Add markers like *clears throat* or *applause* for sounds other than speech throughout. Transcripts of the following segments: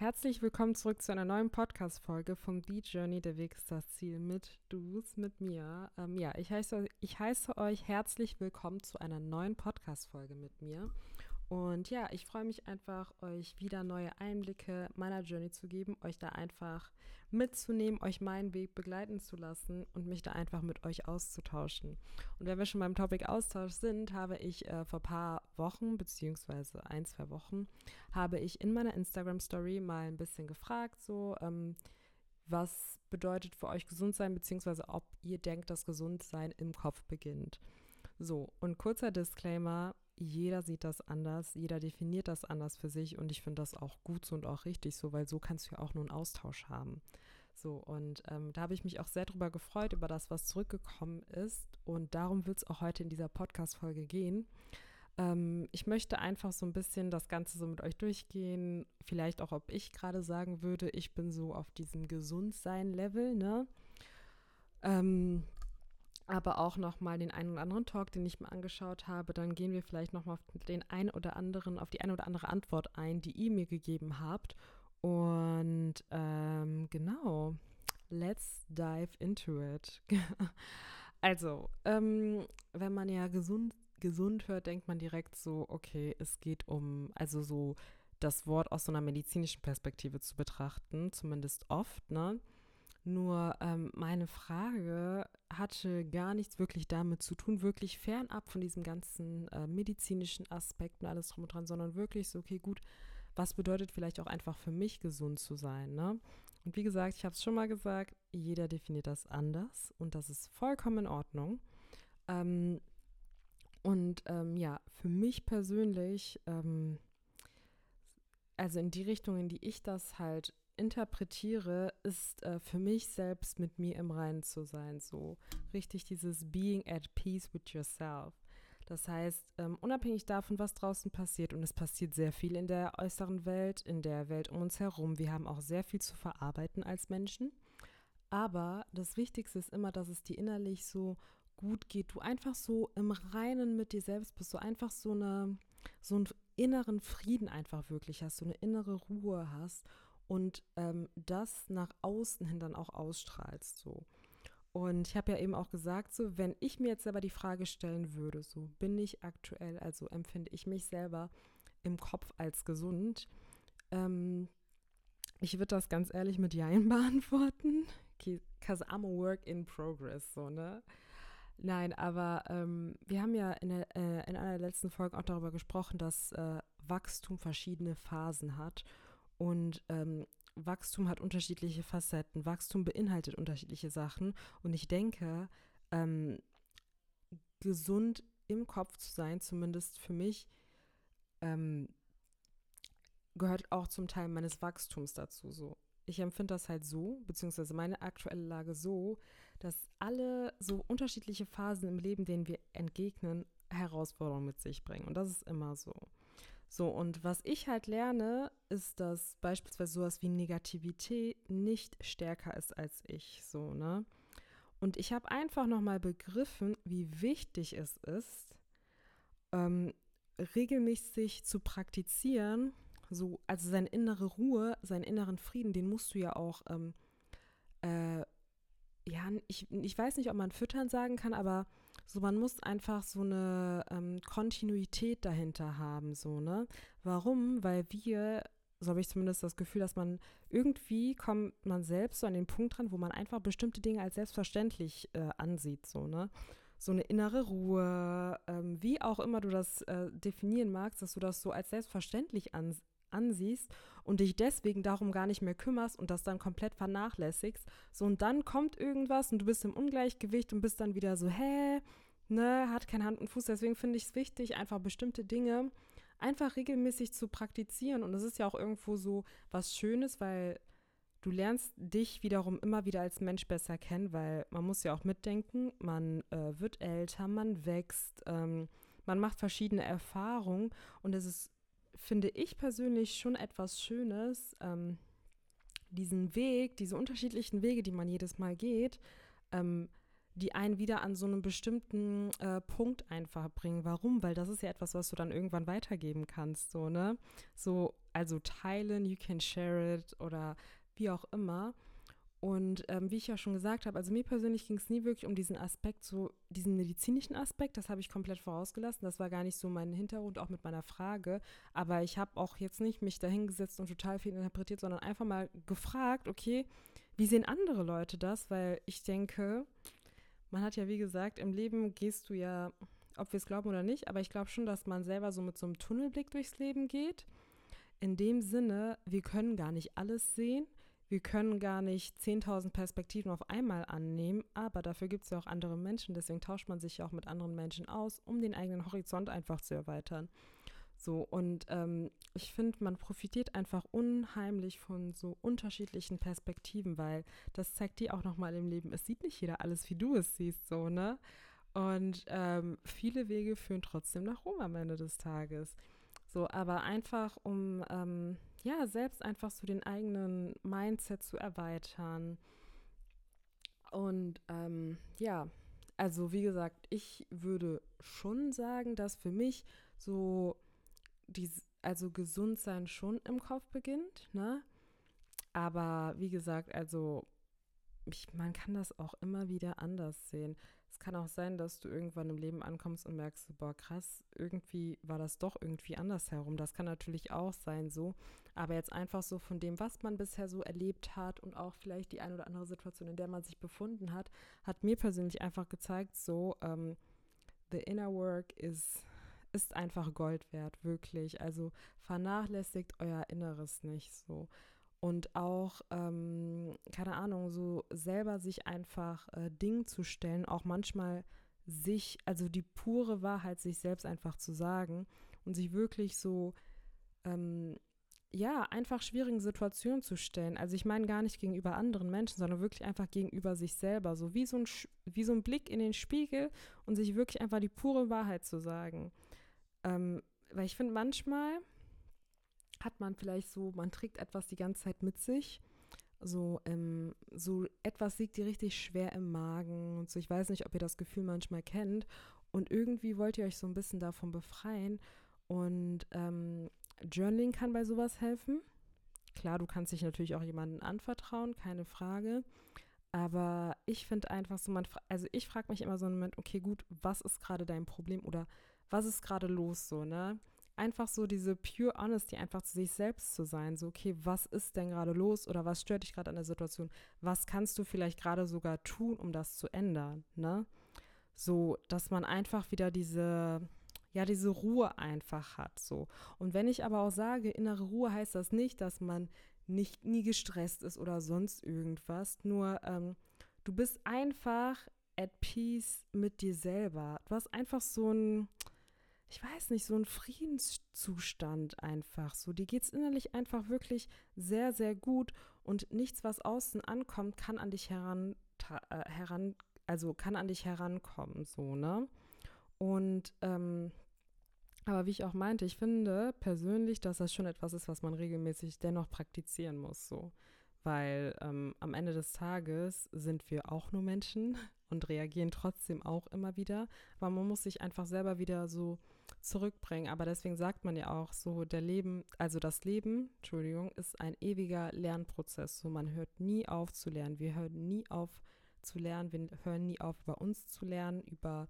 Herzlich willkommen zurück zu einer neuen Podcast-Folge vom The Journey, der Weg ist das Ziel mit Du's, mit mir. Ähm, ja, ich heiße, ich heiße euch herzlich willkommen zu einer neuen Podcast-Folge mit mir. Und ja, ich freue mich einfach, euch wieder neue Einblicke meiner Journey zu geben, euch da einfach mitzunehmen, euch meinen Weg begleiten zu lassen und mich da einfach mit euch auszutauschen. Und wenn wir schon beim Topic Austausch sind, habe ich äh, vor ein paar Wochen, beziehungsweise ein, zwei Wochen, habe ich in meiner Instagram-Story mal ein bisschen gefragt, so, ähm, was bedeutet für euch gesund sein, beziehungsweise ob ihr denkt, dass Gesundsein im Kopf beginnt. So, und kurzer Disclaimer, jeder sieht das anders, jeder definiert das anders für sich und ich finde das auch gut so und auch richtig so, weil so kannst du ja auch nur einen Austausch haben. So, und ähm, da habe ich mich auch sehr drüber gefreut, über das, was zurückgekommen ist. Und darum wird es auch heute in dieser Podcast-Folge gehen. Ähm, ich möchte einfach so ein bisschen das Ganze so mit euch durchgehen. Vielleicht auch, ob ich gerade sagen würde, ich bin so auf diesem Gesundsein-Level, ne? Ähm, aber auch nochmal den einen oder anderen Talk, den ich mir angeschaut habe. Dann gehen wir vielleicht nochmal auf den einen oder anderen, auf die eine oder andere Antwort ein, die ihr mir gegeben habt. Und ähm, genau, let's dive into it. *laughs* also, ähm, wenn man ja gesund, gesund hört, denkt man direkt so, okay, es geht um, also so das Wort aus so einer medizinischen Perspektive zu betrachten, zumindest oft, ne? Nur ähm, meine Frage hatte gar nichts wirklich damit zu tun, wirklich fernab von diesem ganzen äh, medizinischen Aspekt und alles drum und dran, sondern wirklich so, okay, gut, was bedeutet vielleicht auch einfach für mich gesund zu sein, ne? Und wie gesagt, ich habe es schon mal gesagt, jeder definiert das anders und das ist vollkommen in Ordnung. Ähm, und ähm, ja, für mich persönlich, ähm, also in die Richtung, in die ich das halt interpretiere, ist äh, für mich selbst mit mir im Reinen zu sein. So richtig dieses Being at peace with yourself. Das heißt, ähm, unabhängig davon, was draußen passiert, und es passiert sehr viel in der äußeren Welt, in der Welt um uns herum, wir haben auch sehr viel zu verarbeiten als Menschen. Aber das Wichtigste ist immer, dass es dir innerlich so gut geht. Du einfach so im Reinen mit dir selbst bist, so einfach so eine, so einen inneren Frieden einfach wirklich hast, so eine innere Ruhe hast und ähm, das nach außen hin dann auch ausstrahlst so. Und ich habe ja eben auch gesagt, so, wenn ich mir jetzt selber die Frage stellen würde, so bin ich aktuell, also empfinde ich mich selber im Kopf als gesund, ähm, ich würde das ganz ehrlich mit Jein *laughs* beantworten, because I'm a work in progress, so, ne? Nein, aber ähm, wir haben ja in, der, äh, in einer der letzten Folgen auch darüber gesprochen, dass äh, Wachstum verschiedene Phasen hat und ähm, Wachstum hat unterschiedliche Facetten. Wachstum beinhaltet unterschiedliche Sachen. Und ich denke, ähm, gesund im Kopf zu sein, zumindest für mich, ähm, gehört auch zum Teil meines Wachstums dazu. So. Ich empfinde das halt so, beziehungsweise meine aktuelle Lage so, dass alle so unterschiedliche Phasen im Leben, denen wir entgegnen, Herausforderungen mit sich bringen. Und das ist immer so. So, und was ich halt lerne, ist, dass beispielsweise sowas wie Negativität nicht stärker ist als ich, so, ne? Und ich habe einfach nochmal begriffen, wie wichtig es ist, ähm, regelmäßig zu praktizieren, so, also seine innere Ruhe, seinen inneren Frieden, den musst du ja auch, ähm, äh, ja, ich, ich weiß nicht, ob man füttern sagen kann, aber so, man muss einfach so eine ähm, Kontinuität dahinter haben, so, ne? Warum? Weil wir, so habe ich zumindest das Gefühl, dass man irgendwie kommt man selbst so an den Punkt dran, wo man einfach bestimmte Dinge als selbstverständlich äh, ansieht, so, ne? So eine innere Ruhe, ähm, wie auch immer du das äh, definieren magst, dass du das so als selbstverständlich ansiehst ansiehst und dich deswegen darum gar nicht mehr kümmerst und das dann komplett vernachlässigst. So, und dann kommt irgendwas und du bist im Ungleichgewicht und bist dann wieder so, hä, ne, hat kein Hand und Fuß. Deswegen finde ich es wichtig, einfach bestimmte Dinge einfach regelmäßig zu praktizieren. Und das ist ja auch irgendwo so was Schönes, weil du lernst dich wiederum immer wieder als Mensch besser kennen, weil man muss ja auch mitdenken, man äh, wird älter, man wächst, ähm, man macht verschiedene Erfahrungen und es ist finde ich persönlich schon etwas Schönes, ähm, diesen Weg, diese unterschiedlichen Wege, die man jedes Mal geht, ähm, die einen wieder an so einen bestimmten äh, Punkt einfach bringen. Warum? Weil das ist ja etwas, was du dann irgendwann weitergeben kannst, so, ne? So, also teilen, you can share it oder wie auch immer. Und ähm, wie ich ja schon gesagt habe, also mir persönlich ging es nie wirklich um diesen Aspekt, so diesen medizinischen Aspekt, das habe ich komplett vorausgelassen. Das war gar nicht so mein Hintergrund, auch mit meiner Frage. Aber ich habe auch jetzt nicht mich dahingesetzt und total viel interpretiert, sondern einfach mal gefragt, okay, wie sehen andere Leute das? Weil ich denke, man hat ja, wie gesagt, im Leben gehst du ja, ob wir es glauben oder nicht, aber ich glaube schon, dass man selber so mit so einem Tunnelblick durchs Leben geht. In dem Sinne, wir können gar nicht alles sehen wir können gar nicht 10.000 Perspektiven auf einmal annehmen, aber dafür gibt es ja auch andere Menschen. Deswegen tauscht man sich ja auch mit anderen Menschen aus, um den eigenen Horizont einfach zu erweitern. So, und ähm, ich finde, man profitiert einfach unheimlich von so unterschiedlichen Perspektiven, weil das zeigt dir auch nochmal im Leben, es sieht nicht jeder alles, wie du es siehst, so, ne? Und ähm, viele Wege führen trotzdem nach Rom am Ende des Tages. So, aber einfach um ähm, ja, selbst einfach so den eigenen Mindset zu erweitern. Und ähm, ja, also wie gesagt, ich würde schon sagen, dass für mich so dies, also gesund sein schon im Kopf beginnt, ne? Aber wie gesagt, also ich, man kann das auch immer wieder anders sehen kann auch sein, dass du irgendwann im Leben ankommst und merkst, boah, krass, irgendwie war das doch irgendwie anders herum. Das kann natürlich auch sein so. Aber jetzt einfach so von dem, was man bisher so erlebt hat und auch vielleicht die ein oder andere Situation, in der man sich befunden hat, hat mir persönlich einfach gezeigt, so, ähm, the inner work is, ist einfach Gold wert, wirklich. Also vernachlässigt euer Inneres nicht so und auch, ähm, keine Ahnung, so selber sich einfach äh, Dingen zu stellen, auch manchmal sich, also die pure Wahrheit sich selbst einfach zu sagen und sich wirklich so, ähm, ja, einfach schwierigen Situationen zu stellen. Also ich meine gar nicht gegenüber anderen Menschen, sondern wirklich einfach gegenüber sich selber, so wie so ein, wie so ein Blick in den Spiegel und sich wirklich einfach die pure Wahrheit zu sagen. Ähm, weil ich finde manchmal, hat man vielleicht so, man trägt etwas die ganze Zeit mit sich. So, ähm, so etwas liegt dir richtig schwer im Magen und so. Ich weiß nicht, ob ihr das Gefühl manchmal kennt. Und irgendwie wollt ihr euch so ein bisschen davon befreien. Und ähm, Journaling kann bei sowas helfen. Klar, du kannst dich natürlich auch jemandem anvertrauen, keine Frage. Aber ich finde einfach so, man, also ich frage mich immer so einen Moment, okay, gut, was ist gerade dein Problem oder was ist gerade los so, ne? einfach so diese pure Honesty, einfach zu sich selbst zu sein. So, okay, was ist denn gerade los oder was stört dich gerade an der Situation? Was kannst du vielleicht gerade sogar tun, um das zu ändern, ne? So, dass man einfach wieder diese, ja, diese Ruhe einfach hat, so. Und wenn ich aber auch sage, innere Ruhe heißt das nicht, dass man nicht nie gestresst ist oder sonst irgendwas, nur ähm, du bist einfach at peace mit dir selber. Du hast einfach so ein, ich weiß nicht, so ein Friedenszustand einfach. So, geht es innerlich einfach wirklich sehr, sehr gut und nichts, was außen ankommt, kann an dich heran, äh, heran also kann an dich herankommen, so, ne? Und, ähm, aber wie ich auch meinte, ich finde persönlich, dass das schon etwas ist, was man regelmäßig dennoch praktizieren muss, so. Weil ähm, am Ende des Tages sind wir auch nur Menschen und reagieren trotzdem auch immer wieder. Aber man muss sich einfach selber wieder so zurückbringen. Aber deswegen sagt man ja auch so, der Leben, also das Leben, Entschuldigung, ist ein ewiger Lernprozess. So, man hört nie auf zu lernen. Wir hören nie auf zu lernen. Wir hören nie auf, über uns zu lernen, über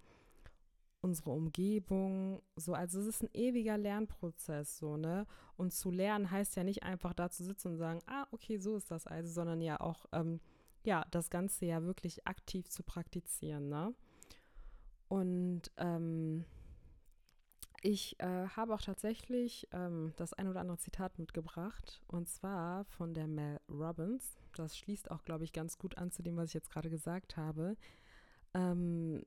unsere Umgebung, so, also es ist ein ewiger Lernprozess, so, ne? Und zu lernen heißt ja nicht einfach da zu sitzen und sagen, ah, okay, so ist das also, sondern ja auch, ähm, ja, das Ganze ja wirklich aktiv zu praktizieren, ne? Und ähm, ich äh, habe auch tatsächlich ähm, das ein oder andere Zitat mitgebracht und zwar von der Mel Robbins. Das schließt auch, glaube ich, ganz gut an zu dem, was ich jetzt gerade gesagt habe. Ähm,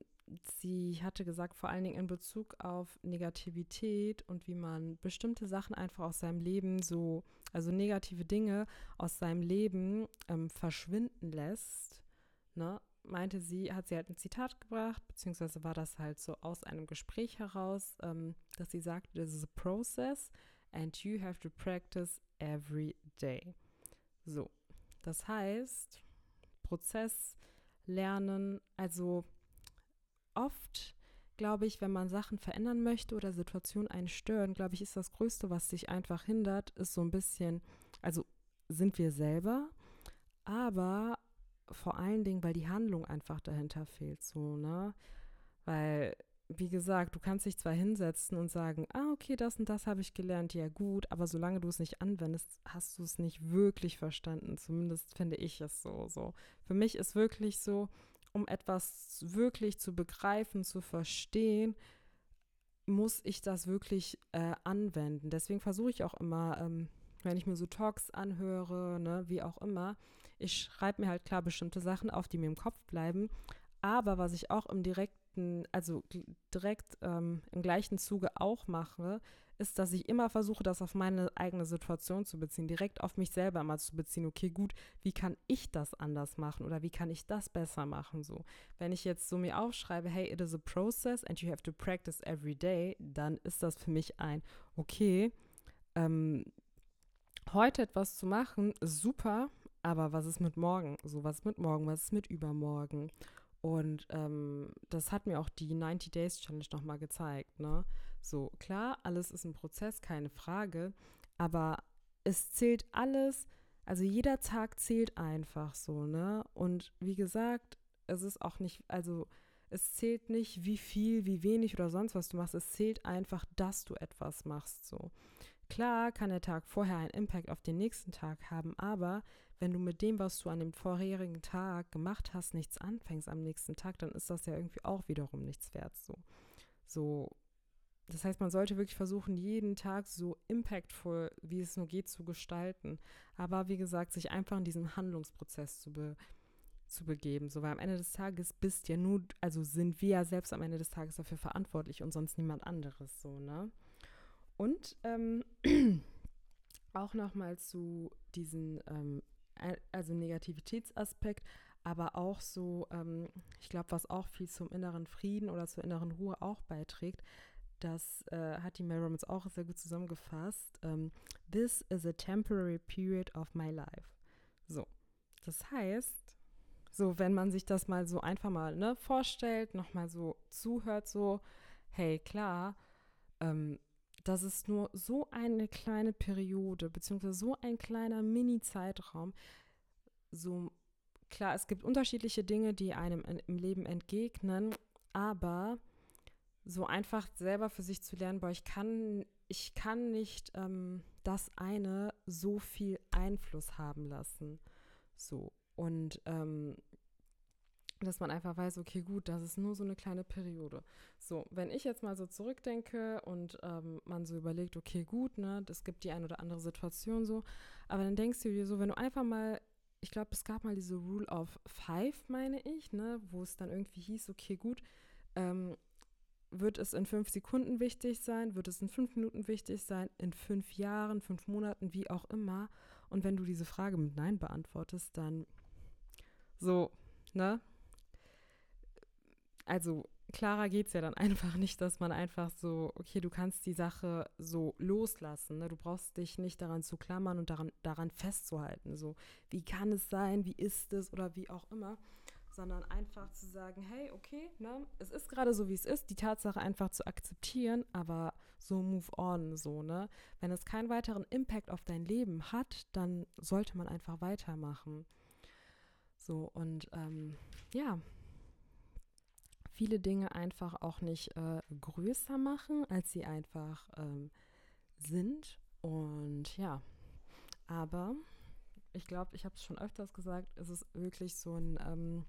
sie hatte gesagt, vor allen Dingen in Bezug auf Negativität und wie man bestimmte Sachen einfach aus seinem Leben so, also negative Dinge aus seinem Leben ähm, verschwinden lässt. Ne? meinte sie, hat sie halt ein Zitat gebracht, beziehungsweise war das halt so aus einem Gespräch heraus, ähm, dass sie sagte, this is a process and you have to practice every day. So, das heißt, Prozess, lernen. Also oft, glaube ich, wenn man Sachen verändern möchte oder Situationen einen stören, glaube ich, ist das Größte, was dich einfach hindert, ist so ein bisschen, also sind wir selber, aber vor allen Dingen, weil die Handlung einfach dahinter fehlt, so, ne? Weil, wie gesagt, du kannst dich zwar hinsetzen und sagen, ah, okay, das und das habe ich gelernt, ja gut, aber solange du es nicht anwendest, hast du es nicht wirklich verstanden. Zumindest finde ich es so. so. Für mich ist wirklich so, um etwas wirklich zu begreifen, zu verstehen, muss ich das wirklich äh, anwenden. Deswegen versuche ich auch immer, ähm, wenn ich mir so Talks anhöre, ne, wie auch immer, ich schreibe mir halt klar bestimmte Sachen auf, die mir im Kopf bleiben. Aber was ich auch im direkten, also direkt ähm, im gleichen Zuge auch mache, ist, dass ich immer versuche, das auf meine eigene Situation zu beziehen, direkt auf mich selber mal zu beziehen. Okay, gut, wie kann ich das anders machen oder wie kann ich das besser machen? So, wenn ich jetzt so mir aufschreibe, hey, it is a process and you have to practice every day, dann ist das für mich ein, okay, ähm, heute etwas zu machen, super, aber was ist mit morgen? So, was ist mit morgen? Was ist mit übermorgen? Und ähm, das hat mir auch die 90 Days Challenge nochmal gezeigt. Ne? So, klar, alles ist ein Prozess, keine Frage. Aber es zählt alles, also jeder Tag zählt einfach so, ne? Und wie gesagt, es ist auch nicht, also es zählt nicht, wie viel, wie wenig oder sonst was du machst. Es zählt einfach, dass du etwas machst. So. Klar kann der Tag vorher einen Impact auf den nächsten Tag haben, aber wenn du mit dem, was du an dem vorherigen Tag gemacht hast, nichts anfängst am nächsten Tag, dann ist das ja irgendwie auch wiederum nichts wert. So, so das heißt, man sollte wirklich versuchen, jeden Tag so impactful, wie es nur geht, zu gestalten. Aber wie gesagt, sich einfach in diesen Handlungsprozess zu, be zu begeben. So, weil am Ende des Tages bist ja nur, also sind wir ja selbst am Ende des Tages dafür verantwortlich und sonst niemand anderes. So, ne? Und ähm, *clears throat* auch nochmal zu diesen ähm, also Negativitätsaspekt, aber auch so, ähm, ich glaube, was auch viel zum inneren Frieden oder zur inneren Ruhe auch beiträgt, das äh, hat die Mel Robbins auch sehr gut zusammengefasst. Ähm, This is a temporary period of my life. So, das heißt, so wenn man sich das mal so einfach mal ne, vorstellt, nochmal so zuhört, so, hey, klar, ähm, das ist nur so eine kleine Periode, beziehungsweise so ein kleiner Mini-Zeitraum. So, klar, es gibt unterschiedliche Dinge, die einem in, im Leben entgegnen, aber so einfach selber für sich zu lernen, boah, ich kann, ich kann nicht ähm, das eine so viel Einfluss haben lassen. So. Und ähm, dass man einfach weiß, okay, gut, das ist nur so eine kleine Periode. So, wenn ich jetzt mal so zurückdenke und ähm, man so überlegt, okay, gut, ne, das gibt die ein oder andere Situation so, aber dann denkst du dir so, wenn du einfach mal, ich glaube, es gab mal diese Rule of Five, meine ich, ne, wo es dann irgendwie hieß, okay, gut, ähm, wird es in fünf Sekunden wichtig sein, wird es in fünf Minuten wichtig sein, in fünf Jahren, fünf Monaten, wie auch immer. Und wenn du diese Frage mit Nein beantwortest, dann so, ne, also klarer geht es ja dann *laughs* einfach nicht, dass man einfach so, okay, du kannst die Sache so loslassen. Ne? Du brauchst dich nicht daran zu klammern und daran, daran festzuhalten. So, wie kann es sein, wie ist es oder wie auch immer. Sondern einfach zu sagen, hey, okay, ne, es ist gerade so, wie es ist, die Tatsache einfach zu akzeptieren, aber so move on, so, ne? Wenn es keinen weiteren Impact auf dein Leben hat, dann sollte man einfach weitermachen. So, und ähm, ja, viele Dinge einfach auch nicht äh, größer machen, als sie einfach ähm, sind. Und ja, aber ich glaube, ich habe es schon öfters gesagt, es ist wirklich so ein, ähm,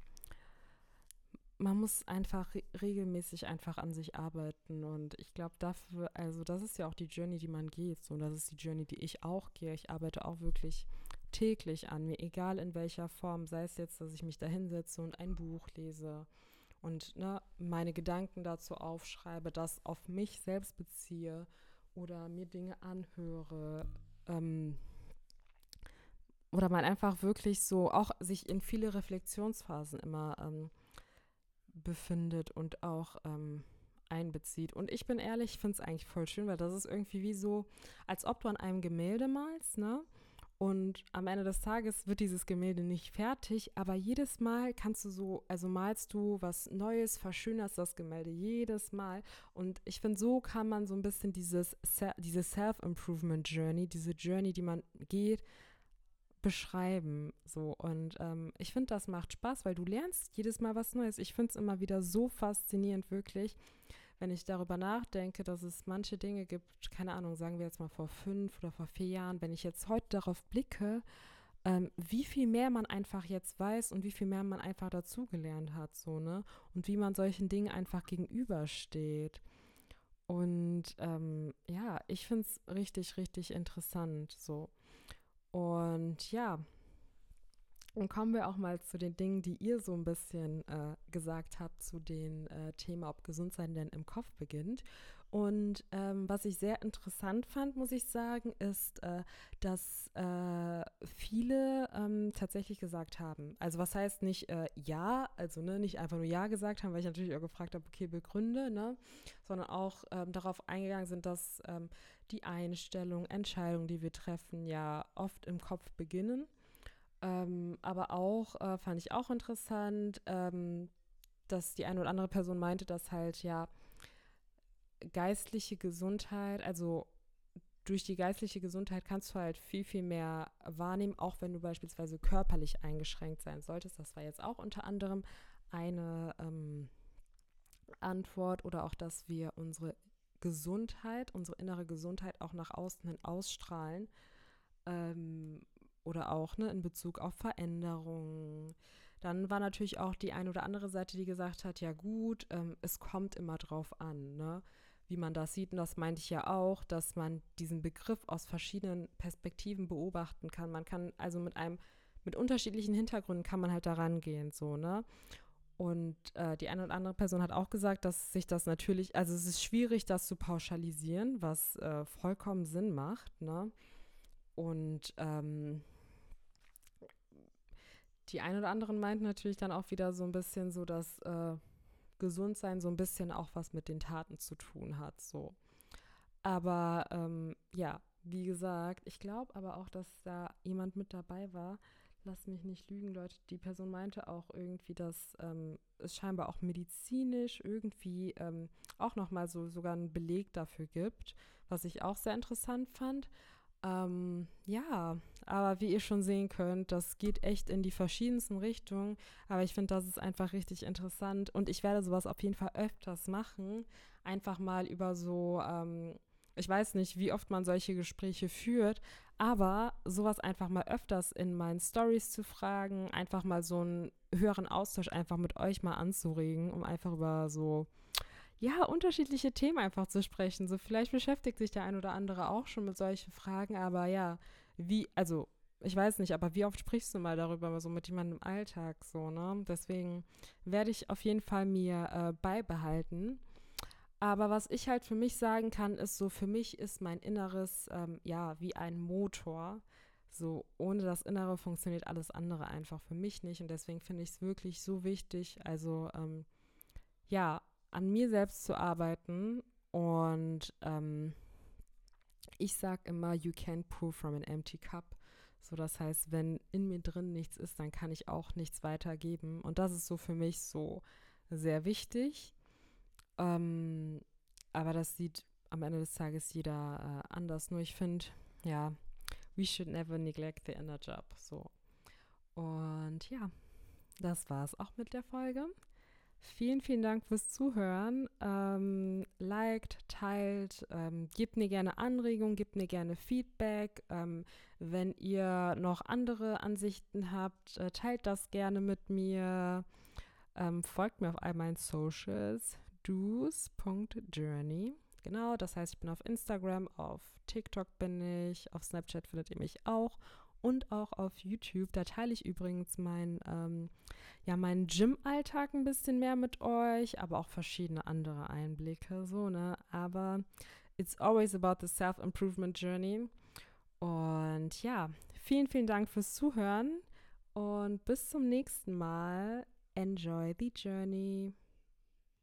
man muss einfach re regelmäßig einfach an sich arbeiten. Und ich glaube, dafür, also das ist ja auch die Journey, die man geht. So, und das ist die Journey, die ich auch gehe. Ich arbeite auch wirklich täglich an mir, egal in welcher Form, sei es jetzt, dass ich mich da hinsetze und ein Buch lese und ne, meine Gedanken dazu aufschreibe, das auf mich selbst beziehe oder mir Dinge anhöre ähm, oder man einfach wirklich so auch sich in viele Reflexionsphasen immer ähm, befindet und auch ähm, einbezieht. Und ich bin ehrlich, ich finde es eigentlich voll schön, weil das ist irgendwie wie so, als ob du an einem Gemälde malst, ne? Und am Ende des Tages wird dieses Gemälde nicht fertig, aber jedes Mal kannst du so, also malst du was Neues, verschönerst das Gemälde jedes Mal. Und ich finde, so kann man so ein bisschen dieses, diese Self-Improvement-Journey, diese Journey, die man geht, beschreiben. So. Und ähm, ich finde, das macht Spaß, weil du lernst jedes Mal was Neues. Ich finde es immer wieder so faszinierend, wirklich, wenn ich darüber nachdenke, dass es manche Dinge gibt, keine Ahnung, sagen wir jetzt mal vor fünf oder vor vier Jahren, wenn ich jetzt heute darauf blicke, ähm, wie viel mehr man einfach jetzt weiß und wie viel mehr man einfach dazugelernt hat, so, ne? Und wie man solchen Dingen einfach gegenübersteht. Und ähm, ja, ich finde es richtig, richtig interessant, so. Und ja, und kommen wir auch mal zu den Dingen, die ihr so ein bisschen äh, gesagt habt zu den äh, Themen, ob Gesundsein denn im Kopf beginnt. Und ähm, was ich sehr interessant fand, muss ich sagen, ist, äh, dass äh, viele ähm, tatsächlich gesagt haben, also was heißt nicht äh, ja, also ne, nicht einfach nur ja gesagt haben, weil ich natürlich auch gefragt habe, okay, begründe, ne, sondern auch ähm, darauf eingegangen sind, dass ähm, die Einstellung, Entscheidungen, die wir treffen, ja oft im Kopf beginnen. Ähm, aber auch, äh, fand ich auch interessant, ähm, dass die eine oder andere Person meinte, dass halt ja geistliche Gesundheit, also durch die geistliche Gesundheit kannst du halt viel, viel mehr wahrnehmen, auch wenn du beispielsweise körperlich eingeschränkt sein solltest. Das war jetzt auch unter anderem eine ähm, Antwort oder auch, dass wir unsere Gesundheit, unsere innere Gesundheit auch nach außen hin ausstrahlen. Ähm, oder auch ne, in Bezug auf Veränderungen. Dann war natürlich auch die eine oder andere Seite, die gesagt hat, ja gut, ähm, es kommt immer drauf an, ne? Wie man das sieht. Und das meinte ich ja auch, dass man diesen Begriff aus verschiedenen Perspektiven beobachten kann. Man kann also mit einem, mit unterschiedlichen Hintergründen kann man halt daran gehen, so, ne? Und äh, die eine oder andere Person hat auch gesagt, dass sich das natürlich, also es ist schwierig, das zu pauschalisieren, was äh, vollkommen Sinn macht, ne? Und ähm, die ein oder anderen meinten natürlich dann auch wieder so ein bisschen so, dass äh, Gesundsein so ein bisschen auch was mit den Taten zu tun hat, so. Aber ähm, ja, wie gesagt, ich glaube aber auch, dass da jemand mit dabei war, lass mich nicht lügen, Leute, die Person meinte auch irgendwie, dass ähm, es scheinbar auch medizinisch irgendwie ähm, auch nochmal so sogar einen Beleg dafür gibt, was ich auch sehr interessant fand. Ähm, ja, aber wie ihr schon sehen könnt, das geht echt in die verschiedensten Richtungen. Aber ich finde, das ist einfach richtig interessant und ich werde sowas auf jeden Fall öfters machen. Einfach mal über so, ähm, ich weiß nicht, wie oft man solche Gespräche führt, aber sowas einfach mal öfters in meinen Stories zu fragen, einfach mal so einen höheren Austausch einfach mit euch mal anzuregen, um einfach über so ja, unterschiedliche Themen einfach zu sprechen. So vielleicht beschäftigt sich der ein oder andere auch schon mit solchen Fragen, aber ja, wie, also ich weiß nicht, aber wie oft sprichst du mal darüber, so mit jemandem im Alltag, so, ne? Deswegen werde ich auf jeden Fall mir äh, beibehalten. Aber was ich halt für mich sagen kann, ist so, für mich ist mein Inneres ähm, ja wie ein Motor. So, ohne das Innere funktioniert alles andere einfach für mich nicht. Und deswegen finde ich es wirklich so wichtig, also ähm, ja, an mir selbst zu arbeiten. Und ähm, ich sage immer, you can't pour from an empty cup. So, das heißt, wenn in mir drin nichts ist, dann kann ich auch nichts weitergeben. Und das ist so für mich so sehr wichtig. Ähm, aber das sieht am Ende des Tages jeder äh, anders. Nur ich finde, ja, we should never neglect the inner job. So. Und ja, das war es auch mit der Folge. Vielen, vielen Dank fürs Zuhören. Ähm, liked, teilt, ähm, gebt mir gerne Anregungen, gebt mir gerne Feedback. Ähm, wenn ihr noch andere Ansichten habt, äh, teilt das gerne mit mir. Ähm, folgt mir auf all meinen Socials do's.journey. Genau, das heißt, ich bin auf Instagram, auf TikTok bin ich, auf Snapchat findet ihr mich auch und auch auf YouTube. Da teile ich übrigens mein, ähm, ja, meinen Gym-Alltag ein bisschen mehr mit euch, aber auch verschiedene andere Einblicke, so, ne? Aber it's always about the self-improvement journey. Und ja, vielen, vielen Dank fürs Zuhören und bis zum nächsten Mal. Enjoy the journey.